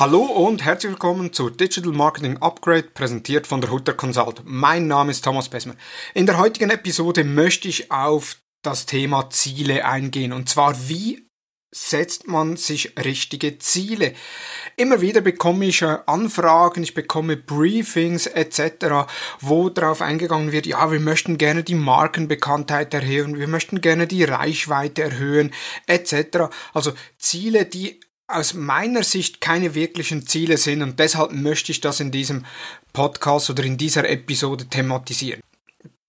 Hallo und herzlich willkommen zu Digital Marketing Upgrade, präsentiert von der Hutter Consult. Mein Name ist Thomas Bessmer. In der heutigen Episode möchte ich auf das Thema Ziele eingehen. Und zwar, wie setzt man sich richtige Ziele. Immer wieder bekomme ich äh, Anfragen, ich bekomme Briefings etc., wo darauf eingegangen wird, ja, wir möchten gerne die Markenbekanntheit erhöhen, wir möchten gerne die Reichweite erhöhen etc. Also Ziele, die aus meiner Sicht keine wirklichen Ziele sind und deshalb möchte ich das in diesem Podcast oder in dieser Episode thematisieren.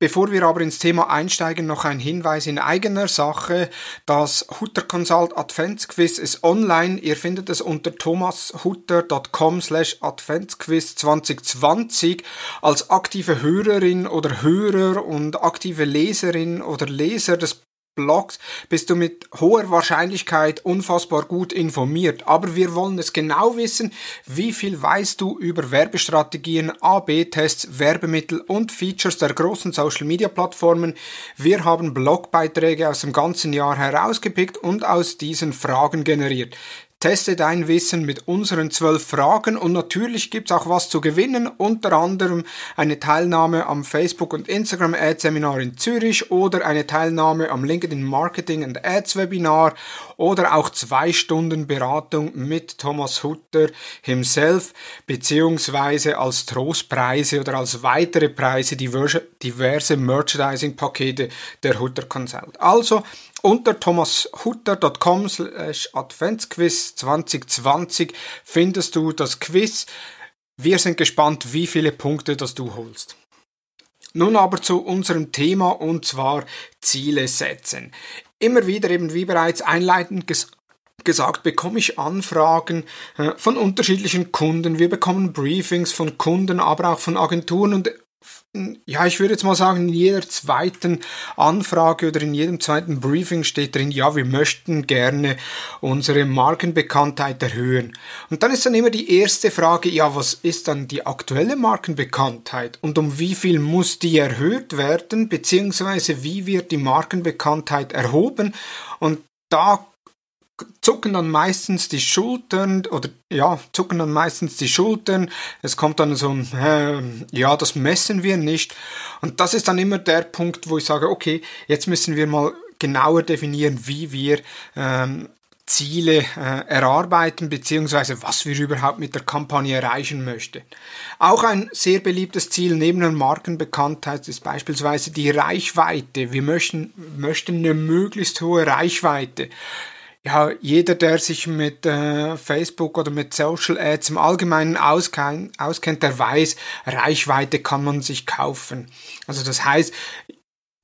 Bevor wir aber ins Thema einsteigen, noch ein Hinweis in eigener Sache. Das Hutter Consult Adventsquiz ist online. Ihr findet es unter thomashutter.com slash Adventsquiz 2020. Als aktive Hörerin oder Hörer und aktive Leserin oder Leser des Blogs bist du mit hoher Wahrscheinlichkeit unfassbar gut informiert. Aber wir wollen es genau wissen, wie viel weißt du über Werbestrategien, AB-Tests, Werbemittel und Features der großen Social-Media-Plattformen. Wir haben Blogbeiträge aus dem ganzen Jahr herausgepickt und aus diesen Fragen generiert. Teste dein Wissen mit unseren zwölf Fragen und natürlich gibt's auch was zu gewinnen, unter anderem eine Teilnahme am Facebook- und Instagram-Ad-Seminar in Zürich oder eine Teilnahme am LinkedIn Marketing and Ads Webinar oder auch zwei Stunden Beratung mit Thomas Hutter himself, beziehungsweise als Trostpreise oder als weitere Preise diverse, diverse Merchandising-Pakete der Hutter Consult. Also unter thomashutter.com slash Adventsquiz 2020 findest du das Quiz. Wir sind gespannt, wie viele Punkte das du holst. Nun aber zu unserem Thema und zwar Ziele setzen. Immer wieder eben wie bereits einleitend ges gesagt, bekomme ich Anfragen äh, von unterschiedlichen Kunden. Wir bekommen Briefings von Kunden, aber auch von Agenturen und ja, ich würde jetzt mal sagen, in jeder zweiten Anfrage oder in jedem zweiten Briefing steht drin, ja, wir möchten gerne unsere Markenbekanntheit erhöhen. Und dann ist dann immer die erste Frage, ja, was ist dann die aktuelle Markenbekanntheit und um wie viel muss die erhöht werden, beziehungsweise wie wird die Markenbekanntheit erhoben? Und da zucken dann meistens die Schultern oder ja, zucken dann meistens die Schultern. Es kommt dann so ein, äh, ja, das messen wir nicht. Und das ist dann immer der Punkt, wo ich sage, okay, jetzt müssen wir mal genauer definieren, wie wir ähm, Ziele äh, erarbeiten, beziehungsweise was wir überhaupt mit der Kampagne erreichen möchten. Auch ein sehr beliebtes Ziel neben der Markenbekanntheit ist beispielsweise die Reichweite. Wir möchten, möchten eine möglichst hohe Reichweite ja, jeder, der sich mit äh, Facebook oder mit Social Ads im Allgemeinen auskennt, auskennt, der weiß, Reichweite kann man sich kaufen. Also das heißt,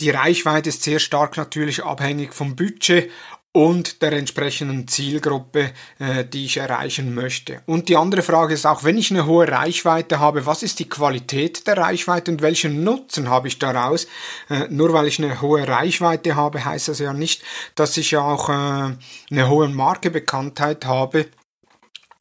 die Reichweite ist sehr stark natürlich abhängig vom Budget und der entsprechenden Zielgruppe, äh, die ich erreichen möchte. Und die andere Frage ist auch, wenn ich eine hohe Reichweite habe, was ist die Qualität der Reichweite und welchen Nutzen habe ich daraus? Äh, nur weil ich eine hohe Reichweite habe, heißt das ja nicht, dass ich auch äh, eine hohe Markebekanntheit habe.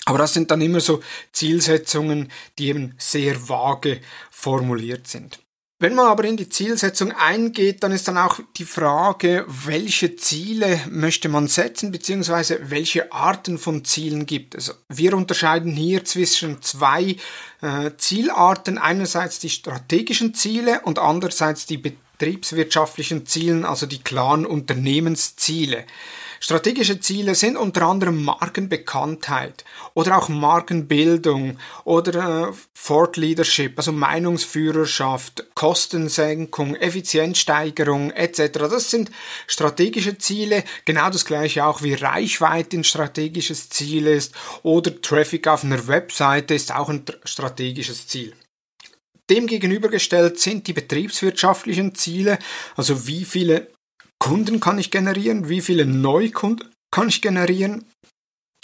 Aber das sind dann immer so Zielsetzungen, die eben sehr vage formuliert sind. Wenn man aber in die Zielsetzung eingeht, dann ist dann auch die Frage, welche Ziele möchte man setzen, beziehungsweise welche Arten von Zielen gibt es. Wir unterscheiden hier zwischen zwei äh, Zielarten. Einerseits die strategischen Ziele und andererseits die betriebswirtschaftlichen Zielen, also die klaren Unternehmensziele. Strategische Ziele sind unter anderem Markenbekanntheit oder auch Markenbildung oder äh, Leadership, also Meinungsführerschaft, Kostensenkung, Effizienzsteigerung etc. Das sind strategische Ziele. Genau das gleiche auch wie Reichweite ein strategisches Ziel ist oder Traffic auf einer Webseite ist auch ein strategisches Ziel. Demgegenübergestellt sind die betriebswirtschaftlichen Ziele, also wie viele Kunden kann ich generieren, wie viele Neukunden kann ich generieren,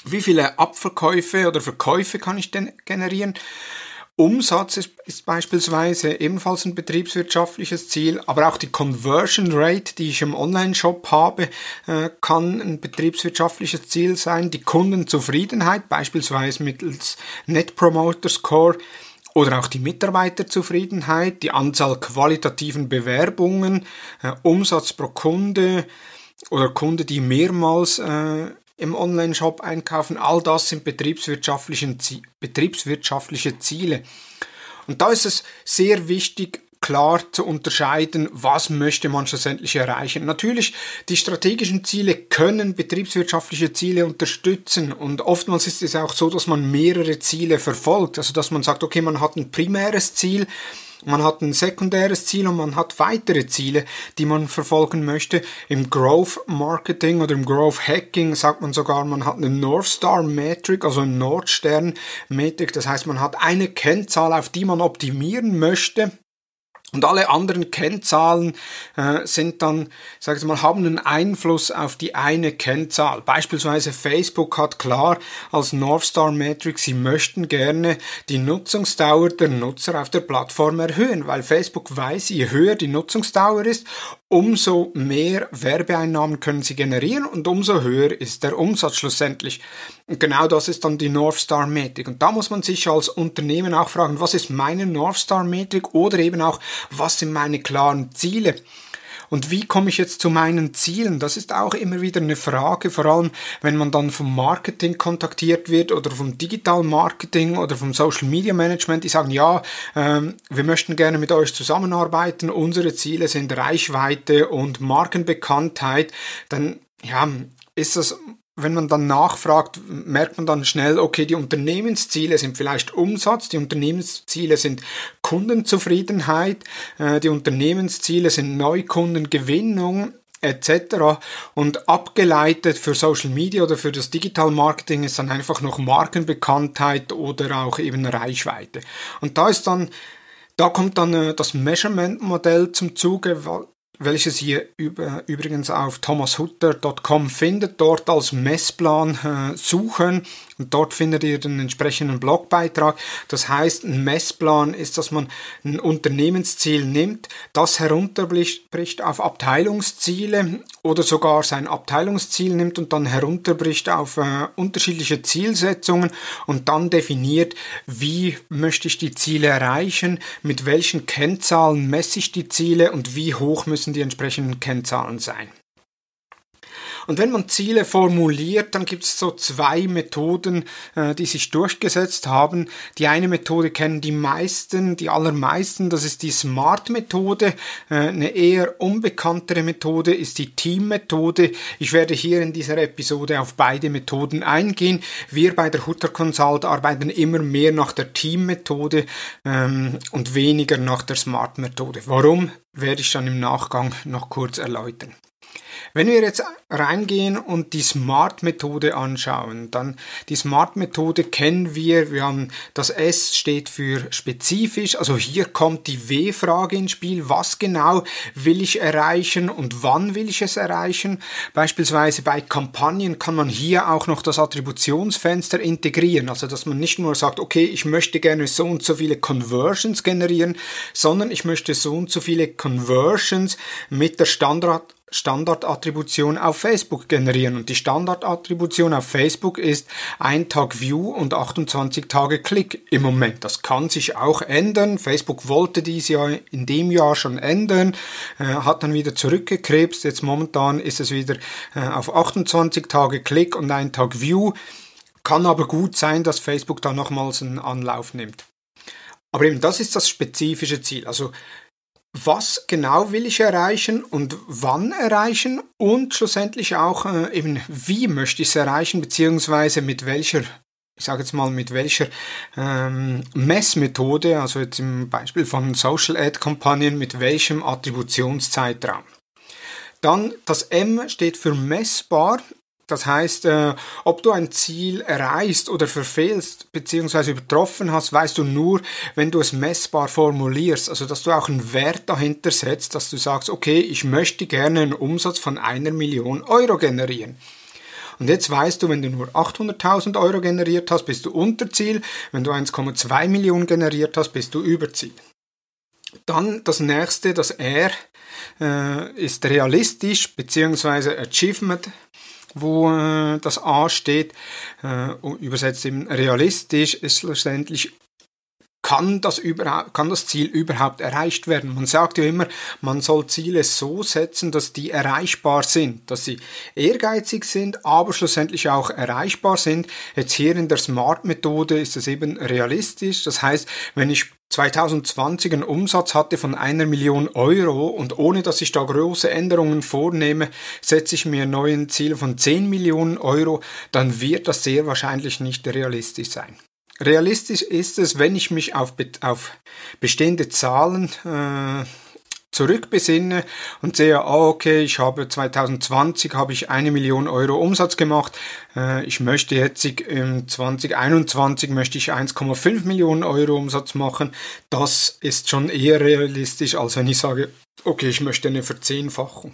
wie viele Abverkäufe oder Verkäufe kann ich denn generieren. Umsatz ist, ist, beispielsweise ebenfalls ein betriebswirtschaftliches Ziel, aber auch die Conversion Rate, die ich im Online-Shop habe, äh, kann ein betriebswirtschaftliches Ziel sein. Die Kundenzufriedenheit, beispielsweise mittels Net Promoter Score, oder auch die Mitarbeiterzufriedenheit, die Anzahl qualitativen Bewerbungen, äh, Umsatz pro Kunde oder Kunde, die mehrmals äh, im Online-Shop einkaufen. All das sind betriebswirtschaftliche, betriebswirtschaftliche Ziele. Und da ist es sehr wichtig, klar zu unterscheiden, was möchte man schlussendlich erreichen. Natürlich, die strategischen Ziele können betriebswirtschaftliche Ziele unterstützen und oftmals ist es auch so, dass man mehrere Ziele verfolgt. Also dass man sagt, okay, man hat ein primäres Ziel, man hat ein sekundäres Ziel und man hat weitere Ziele, die man verfolgen möchte. Im Growth Marketing oder im Growth Hacking sagt man sogar, man hat eine North Star Metric, also eine Nordstern Metrik. Das heißt, man hat eine Kennzahl, auf die man optimieren möchte und alle anderen Kennzahlen äh, sind dann, sag ich mal, haben einen Einfluss auf die eine Kennzahl. Beispielsweise Facebook hat klar als North Star Metric, sie möchten gerne die Nutzungsdauer der Nutzer auf der Plattform erhöhen, weil Facebook weiß, je höher die Nutzungsdauer ist, umso mehr Werbeeinnahmen können sie generieren und umso höher ist der Umsatz schlussendlich. Und genau das ist dann die North Star Metrik. Und da muss man sich als Unternehmen auch fragen, was ist meine North Star Metrik oder eben auch, was sind meine klaren Ziele? Und wie komme ich jetzt zu meinen Zielen? Das ist auch immer wieder eine Frage, vor allem wenn man dann vom Marketing kontaktiert wird oder vom Digital Marketing oder vom Social Media Management, die sagen, ja, ähm, wir möchten gerne mit euch zusammenarbeiten, unsere Ziele sind Reichweite und Markenbekanntheit, dann ja, ist das wenn man dann nachfragt, merkt man dann schnell, okay, die Unternehmensziele sind vielleicht Umsatz, die Unternehmensziele sind Kundenzufriedenheit, äh, die Unternehmensziele sind Neukundengewinnung etc. Und abgeleitet für Social Media oder für das Digital Marketing ist dann einfach noch Markenbekanntheit oder auch eben Reichweite. Und da ist dann da kommt dann äh, das Measurement-Modell zum Zuge, welches ihr über, übrigens auf thomashutter.com findet, dort als Messplan äh, suchen und dort findet ihr den entsprechenden Blogbeitrag. Das heißt, ein Messplan ist, dass man ein Unternehmensziel nimmt, das herunterbricht auf Abteilungsziele oder sogar sein Abteilungsziel nimmt und dann herunterbricht auf äh, unterschiedliche Zielsetzungen und dann definiert, wie möchte ich die Ziele erreichen, mit welchen Kennzahlen messe ich die Ziele und wie hoch müssen die entsprechenden Kennzahlen sein. Und wenn man Ziele formuliert, dann gibt es so zwei Methoden, äh, die sich durchgesetzt haben. Die eine Methode kennen die meisten, die allermeisten, das ist die SMART-Methode. Äh, eine eher unbekanntere Methode ist die Team-Methode. Ich werde hier in dieser Episode auf beide Methoden eingehen. Wir bei der Hutter Consult arbeiten immer mehr nach der Team-Methode ähm, und weniger nach der SMART-Methode. Warum, werde ich dann im Nachgang noch kurz erläutern. Wenn wir jetzt reingehen und die Smart-Methode anschauen, dann die Smart-Methode kennen wir. Wir haben das S steht für spezifisch, also hier kommt die W-Frage ins Spiel. Was genau will ich erreichen und wann will ich es erreichen? Beispielsweise bei Kampagnen kann man hier auch noch das Attributionsfenster integrieren, also dass man nicht nur sagt, okay, ich möchte gerne so und so viele Conversions generieren, sondern ich möchte so und so viele Conversions mit der Standard Standardattribution auf Facebook generieren. Und die Standardattribution auf Facebook ist ein Tag View und 28 Tage Klick im Moment. Das kann sich auch ändern. Facebook wollte dies ja in dem Jahr schon ändern, äh, hat dann wieder zurückgekrebst. Jetzt momentan ist es wieder äh, auf 28 Tage Klick und ein Tag View. Kann aber gut sein, dass Facebook da nochmals einen Anlauf nimmt. Aber eben das ist das spezifische Ziel. Also was genau will ich erreichen und wann erreichen und schlussendlich auch äh, eben wie möchte ich es erreichen beziehungsweise mit welcher ich sage jetzt mal mit welcher ähm, Messmethode, also jetzt im Beispiel von Social Ad Kampagnen, mit welchem Attributionszeitraum. Dann das M steht für messbar. Das heißt, äh, ob du ein Ziel erreichst oder verfehlst bzw. übertroffen hast, weißt du nur, wenn du es messbar formulierst. Also, dass du auch einen Wert dahinter setzt, dass du sagst, okay, ich möchte gerne einen Umsatz von einer Million Euro generieren. Und jetzt weißt du, wenn du nur 800.000 Euro generiert hast, bist du unter Ziel. Wenn du 1,2 Millionen generiert hast, bist du über Ziel. Dann das nächste, das R, äh, ist realistisch bzw. Achievement wo äh, das A steht, äh, übersetzt eben realistisch, ist schlussendlich kann das, überhaupt, kann das Ziel überhaupt erreicht werden? Man sagt ja immer, man soll Ziele so setzen, dass die erreichbar sind, dass sie ehrgeizig sind, aber schlussendlich auch erreichbar sind. Jetzt hier in der Smart-Methode ist es eben realistisch. Das heißt, wenn ich 2020 einen Umsatz hatte von einer Million Euro und ohne dass ich da große Änderungen vornehme, setze ich mir ein neues Ziel von 10 Millionen Euro, dann wird das sehr wahrscheinlich nicht realistisch sein. Realistisch ist es, wenn ich mich auf, auf bestehende Zahlen äh, zurückbesinne und sehe, oh, okay, ich habe 2020 habe ich eine Million Euro Umsatz gemacht. Äh, ich möchte jetzt im 2021 möchte ich 1,5 Millionen Euro Umsatz machen. Das ist schon eher realistisch, als wenn ich sage, okay, ich möchte eine Verzehnfachung.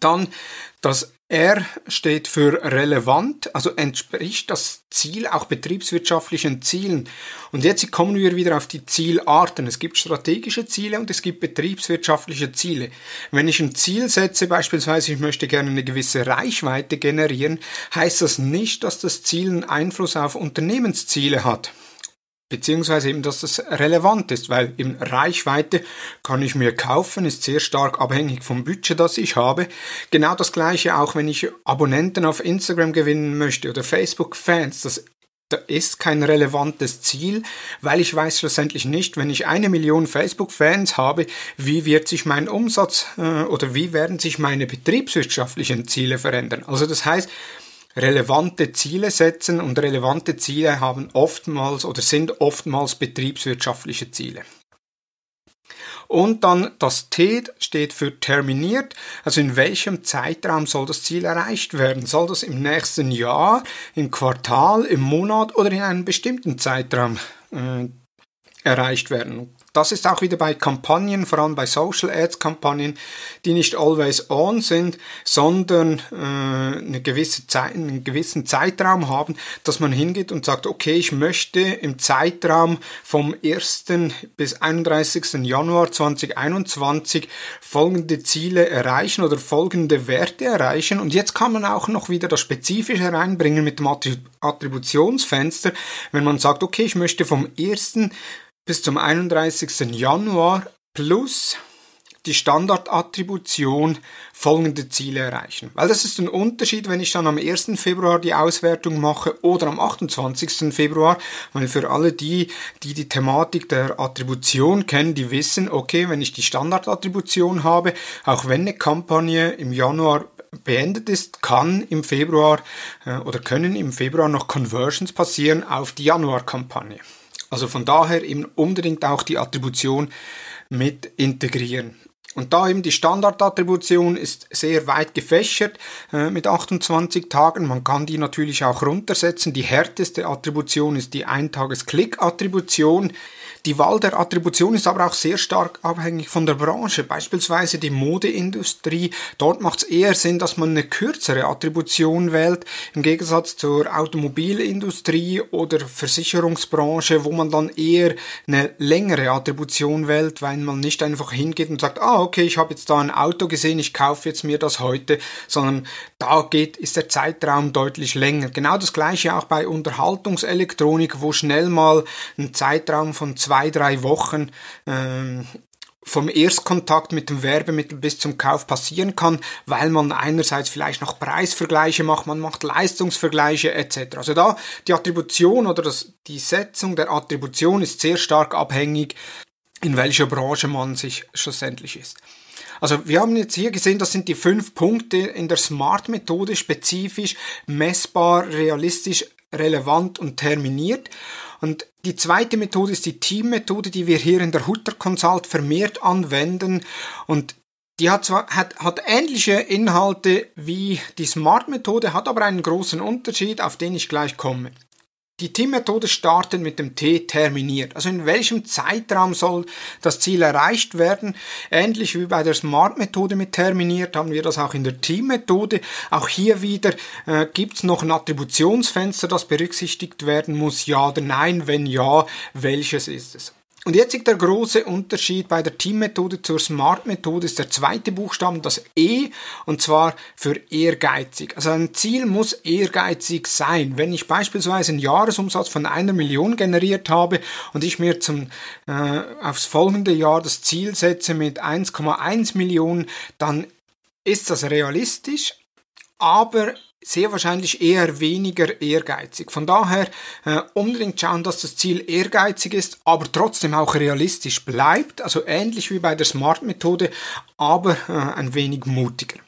Dann das R steht für relevant, also entspricht das Ziel auch betriebswirtschaftlichen Zielen. Und jetzt kommen wir wieder auf die Zielarten. Es gibt strategische Ziele und es gibt betriebswirtschaftliche Ziele. Wenn ich ein Ziel setze, beispielsweise ich möchte gerne eine gewisse Reichweite generieren, heißt das nicht, dass das Ziel einen Einfluss auf Unternehmensziele hat beziehungsweise eben, dass das relevant ist, weil eben Reichweite kann ich mir kaufen, ist sehr stark abhängig vom Budget, das ich habe. Genau das gleiche auch, wenn ich Abonnenten auf Instagram gewinnen möchte oder Facebook-Fans, das da ist kein relevantes Ziel, weil ich weiß schlussendlich nicht, wenn ich eine Million Facebook-Fans habe, wie wird sich mein Umsatz äh, oder wie werden sich meine betriebswirtschaftlichen Ziele verändern. Also das heißt, relevante Ziele setzen und relevante Ziele haben oftmals oder sind oftmals betriebswirtschaftliche Ziele. Und dann das T steht für terminiert, also in welchem Zeitraum soll das Ziel erreicht werden? Soll das im nächsten Jahr, im Quartal, im Monat oder in einem bestimmten Zeitraum äh, erreicht werden? Das ist auch wieder bei Kampagnen, vor allem bei Social Ads Kampagnen, die nicht always on sind, sondern äh, eine gewisse Zeit, einen gewissen Zeitraum haben, dass man hingeht und sagt, okay, ich möchte im Zeitraum vom 1. bis 31. Januar 2021 folgende Ziele erreichen oder folgende Werte erreichen. Und jetzt kann man auch noch wieder das Spezifische reinbringen mit dem Attributionsfenster, wenn man sagt, okay, ich möchte vom 1 bis zum 31. Januar plus die Standardattribution folgende Ziele erreichen. Weil das ist ein Unterschied, wenn ich dann am 1. Februar die Auswertung mache oder am 28. Februar, weil für alle die, die die Thematik der Attribution kennen, die wissen, okay, wenn ich die Standardattribution habe, auch wenn eine Kampagne im Januar beendet ist, kann im Februar äh, oder können im Februar noch Conversions passieren auf die Januarkampagne. Also von daher eben unbedingt auch die Attribution mit integrieren. Und da eben die Standardattribution ist sehr weit gefächert äh, mit 28 Tagen. Man kann die natürlich auch runtersetzen. Die härteste Attribution ist die Eintages-Klick-Attribution. Die Wahl der Attribution ist aber auch sehr stark abhängig von der Branche. Beispielsweise die Modeindustrie. Dort macht es eher Sinn, dass man eine kürzere Attribution wählt, im Gegensatz zur Automobilindustrie oder Versicherungsbranche, wo man dann eher eine längere Attribution wählt, weil man nicht einfach hingeht und sagt, ah, okay, ich habe jetzt da ein Auto gesehen, ich kaufe jetzt mir das heute, sondern da geht, ist der Zeitraum deutlich länger. Genau das gleiche auch bei Unterhaltungselektronik, wo schnell mal ein Zeitraum von zwei drei Wochen ähm, vom Erstkontakt mit dem Werbemittel bis zum Kauf passieren kann, weil man einerseits vielleicht noch Preisvergleiche macht, man macht Leistungsvergleiche etc. Also da die Attribution oder das, die Setzung der Attribution ist sehr stark abhängig, in welcher Branche man sich schlussendlich ist. Also wir haben jetzt hier gesehen, das sind die fünf Punkte in der SMART-Methode spezifisch, messbar, realistisch, relevant und terminiert. Und die zweite Methode ist die Team-Methode, die wir hier in der Hutter Consult vermehrt anwenden. Und die hat zwar hat, hat ähnliche Inhalte wie die Smart-Methode, hat aber einen großen Unterschied, auf den ich gleich komme. Die Teammethode startet mit dem T terminiert. Also in welchem Zeitraum soll das Ziel erreicht werden? Ähnlich wie bei der Smart-Methode mit terminiert haben wir das auch in der Teammethode. Auch hier wieder äh, gibt es noch ein Attributionsfenster, das berücksichtigt werden muss, ja oder nein. Wenn ja, welches ist es? Und jetzt der große Unterschied bei der Teammethode zur Smart-Methode ist der zweite Buchstaben, das E, und zwar für ehrgeizig. Also ein Ziel muss ehrgeizig sein. Wenn ich beispielsweise einen Jahresumsatz von einer Million generiert habe und ich mir zum, äh, aufs folgende Jahr das Ziel setze mit 1,1 Millionen, dann ist das realistisch, aber sehr wahrscheinlich eher weniger ehrgeizig. Von daher äh, unbedingt schauen, dass das Ziel ehrgeizig ist, aber trotzdem auch realistisch bleibt, also ähnlich wie bei der Smart-Methode, aber äh, ein wenig mutiger.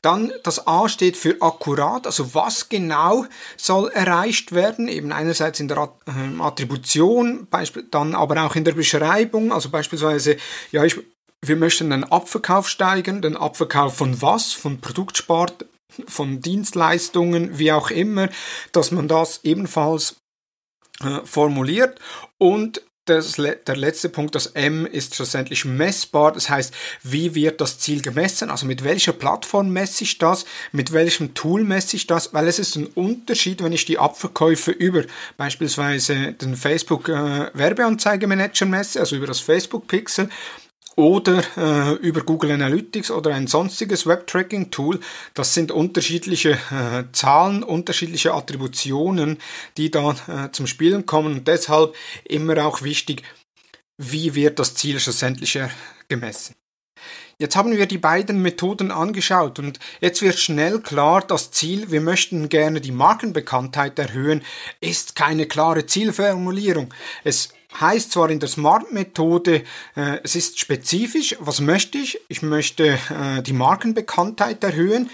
Dann das A steht für akkurat, also was genau soll erreicht werden, eben einerseits in der äh, Attribution, dann aber auch in der Beschreibung, also beispielsweise, ja, ich, wir möchten den Abverkauf steigern, den Abverkauf von was? Von Produktspart, von Dienstleistungen, wie auch immer, dass man das ebenfalls äh, formuliert und das, der letzte Punkt, das M, ist schlussendlich messbar. Das heißt, wie wird das Ziel gemessen? Also mit welcher Plattform messe ich das? Mit welchem Tool messe ich das? Weil es ist ein Unterschied, wenn ich die Abverkäufe über beispielsweise den Facebook äh, Werbeanzeigemanager messe, also über das Facebook Pixel oder äh, über Google Analytics oder ein sonstiges Web-Tracking-Tool. Das sind unterschiedliche äh, Zahlen, unterschiedliche Attributionen, die da äh, zum Spielen kommen und deshalb immer auch wichtig, wie wird das Ziel schlussendlich gemessen. Jetzt haben wir die beiden Methoden angeschaut und jetzt wird schnell klar, das Ziel, wir möchten gerne die Markenbekanntheit erhöhen, ist keine klare Zielformulierung. Es heißt zwar in der Smart-Methode, äh, es ist spezifisch, was möchte ich? Ich möchte äh, die Markenbekanntheit erhöhen.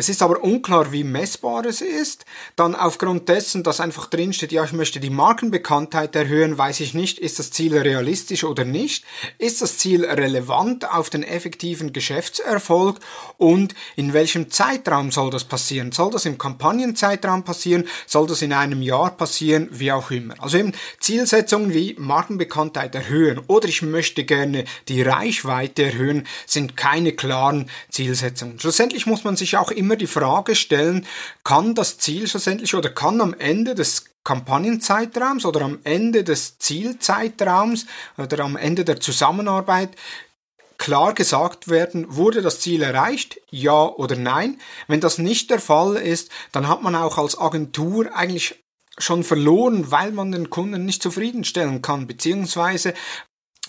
Es ist aber unklar, wie messbar es ist. Dann aufgrund dessen, dass einfach drinsteht, ja, ich möchte die Markenbekanntheit erhöhen, weiß ich nicht, ist das Ziel realistisch oder nicht? Ist das Ziel relevant auf den effektiven Geschäftserfolg? Und in welchem Zeitraum soll das passieren? Soll das im Kampagnenzeitraum passieren? Soll das in einem Jahr passieren? Wie auch immer. Also eben Zielsetzungen wie Markenbekanntheit erhöhen oder ich möchte gerne die Reichweite erhöhen, sind keine klaren Zielsetzungen. Schlussendlich muss man sich auch immer immer die Frage stellen, kann das Ziel schlussendlich oder kann am Ende des Kampagnenzeitraums oder am Ende des Zielzeitraums oder am Ende der Zusammenarbeit klar gesagt werden, wurde das Ziel erreicht, ja oder nein. Wenn das nicht der Fall ist, dann hat man auch als Agentur eigentlich schon verloren, weil man den Kunden nicht zufriedenstellen kann, beziehungsweise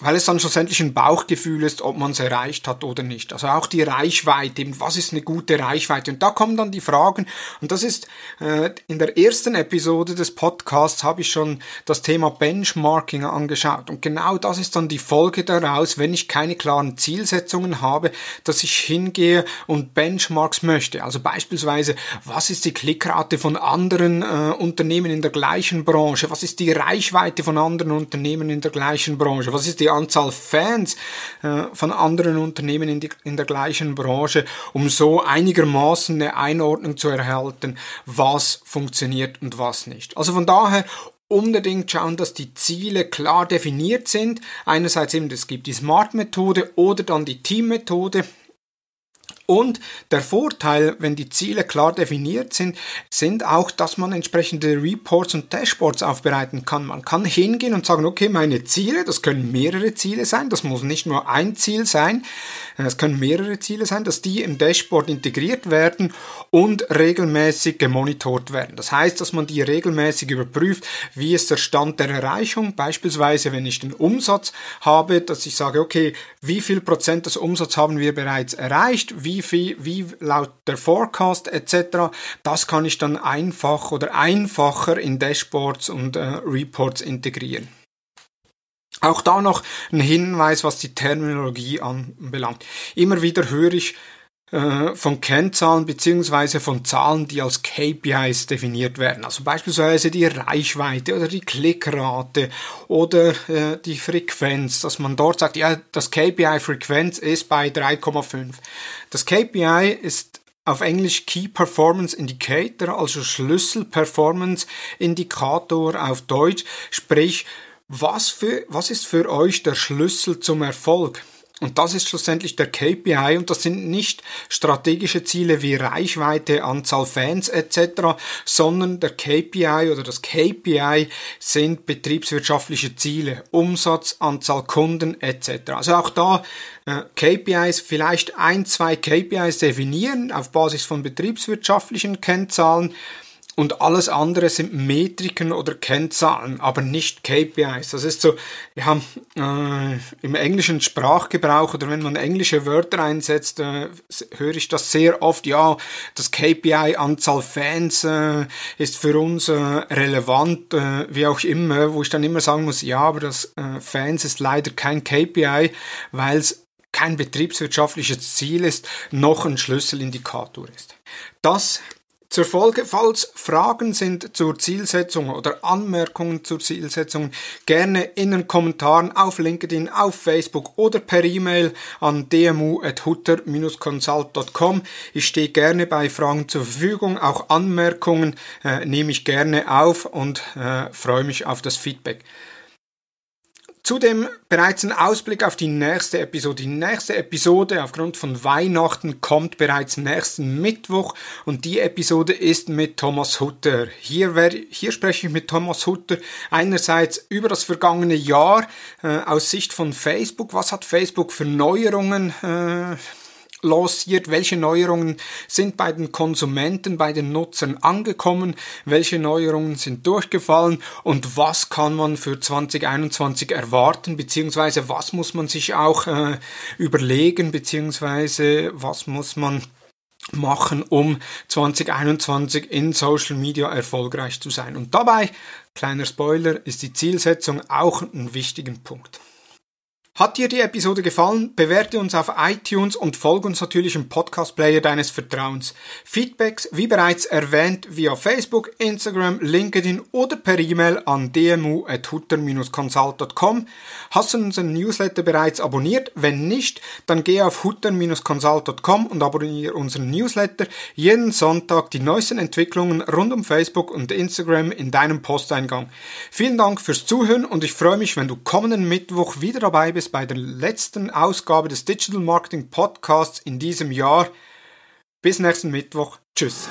weil es dann schlussendlich ein Bauchgefühl ist, ob man es erreicht hat oder nicht. Also auch die Reichweite, eben was ist eine gute Reichweite? Und da kommen dann die Fragen, und das ist äh, in der ersten Episode des Podcasts habe ich schon das Thema Benchmarking angeschaut. Und genau das ist dann die Folge daraus, wenn ich keine klaren Zielsetzungen habe, dass ich hingehe und Benchmarks möchte. Also beispielsweise, was ist die Klickrate von anderen äh, Unternehmen in der gleichen Branche? Was ist die Reichweite von anderen Unternehmen in der gleichen Branche? Was ist die Anzahl Fans äh, von anderen Unternehmen in, die, in der gleichen Branche, um so einigermaßen eine Einordnung zu erhalten, was funktioniert und was nicht. Also von daher unbedingt schauen, dass die Ziele klar definiert sind. Einerseits eben, es gibt die Smart-Methode oder dann die Team-Methode. Und der Vorteil, wenn die Ziele klar definiert sind, sind auch, dass man entsprechende Reports und Dashboards aufbereiten kann. Man kann hingehen und sagen, okay, meine Ziele, das können mehrere Ziele sein, das muss nicht nur ein Ziel sein, es können mehrere Ziele sein, dass die im Dashboard integriert werden und regelmäßig gemonitort werden. Das heißt, dass man die regelmäßig überprüft, wie ist der Stand der Erreichung, beispielsweise wenn ich den Umsatz habe, dass ich sage, okay, wie viel Prozent des Umsatzes haben wir bereits erreicht, wie wie wie laut der Forecast etc. Das kann ich dann einfach oder einfacher in Dashboards und äh, Reports integrieren. Auch da noch ein Hinweis, was die Terminologie anbelangt. Immer wieder höre ich äh, von Kennzahlen beziehungsweise von Zahlen, die als KPIs definiert werden. Also beispielsweise die Reichweite oder die Klickrate oder äh, die Frequenz, dass man dort sagt, ja, das KPI-Frequenz ist bei 3,5. Das KPI ist auf Englisch Key Performance Indicator, also Schlüssel Performance Indikator auf Deutsch, sprich, was, für, was ist für euch der Schlüssel zum Erfolg? Und das ist schlussendlich der KPI und das sind nicht strategische Ziele wie Reichweite, Anzahl Fans etc., sondern der KPI oder das KPI sind betriebswirtschaftliche Ziele, Umsatz, Anzahl Kunden etc. Also auch da äh, KPIs, vielleicht ein, zwei KPIs definieren auf Basis von betriebswirtschaftlichen Kennzahlen und alles andere sind Metriken oder Kennzahlen, aber nicht KPIs. Das ist so, haben äh, im englischen Sprachgebrauch oder wenn man englische Wörter einsetzt, äh, höre ich das sehr oft. Ja, das KPI Anzahl Fans äh, ist für uns äh, relevant, äh, wie auch immer, wo ich dann immer sagen muss, ja, aber das äh, Fans ist leider kein KPI, weil es kein betriebswirtschaftliches Ziel ist, noch ein Schlüsselindikator ist. Das zur Folge, falls Fragen sind zur Zielsetzung oder Anmerkungen zur Zielsetzung, gerne in den Kommentaren auf LinkedIn, auf Facebook oder per E-Mail an dmu.hutter-consult.com. Ich stehe gerne bei Fragen zur Verfügung, auch Anmerkungen äh, nehme ich gerne auf und äh, freue mich auf das Feedback. Zudem bereits ein Ausblick auf die nächste Episode. Die nächste Episode aufgrund von Weihnachten kommt bereits nächsten Mittwoch und die Episode ist mit Thomas Hutter. Hier, werde, hier spreche ich mit Thomas Hutter einerseits über das vergangene Jahr äh, aus Sicht von Facebook. Was hat Facebook für Neuerungen äh, lanciert, welche Neuerungen sind bei den Konsumenten, bei den Nutzern angekommen, welche Neuerungen sind durchgefallen und was kann man für 2021 erwarten, beziehungsweise was muss man sich auch äh, überlegen, beziehungsweise was muss man machen, um 2021 in Social Media erfolgreich zu sein. Und dabei, kleiner Spoiler, ist die Zielsetzung auch ein wichtiger Punkt. Hat dir die Episode gefallen? Bewerte uns auf iTunes und folge uns natürlich im Podcast-Player deines Vertrauens. Feedbacks, wie bereits erwähnt, via Facebook, Instagram, LinkedIn oder per E-Mail an dmu.hutter-consult.com. Hast du unseren Newsletter bereits abonniert? Wenn nicht, dann geh auf hutter-consult.com und abonniere unseren Newsletter. Jeden Sonntag die neuesten Entwicklungen rund um Facebook und Instagram in deinem Posteingang. Vielen Dank fürs Zuhören und ich freue mich, wenn du kommenden Mittwoch wieder dabei bist Tages bei der letzten Ausgabe des Digital Marketing Podcasts in diesem Jahr. Bis nächsten Mittwoch. Tschüss.